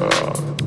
uh,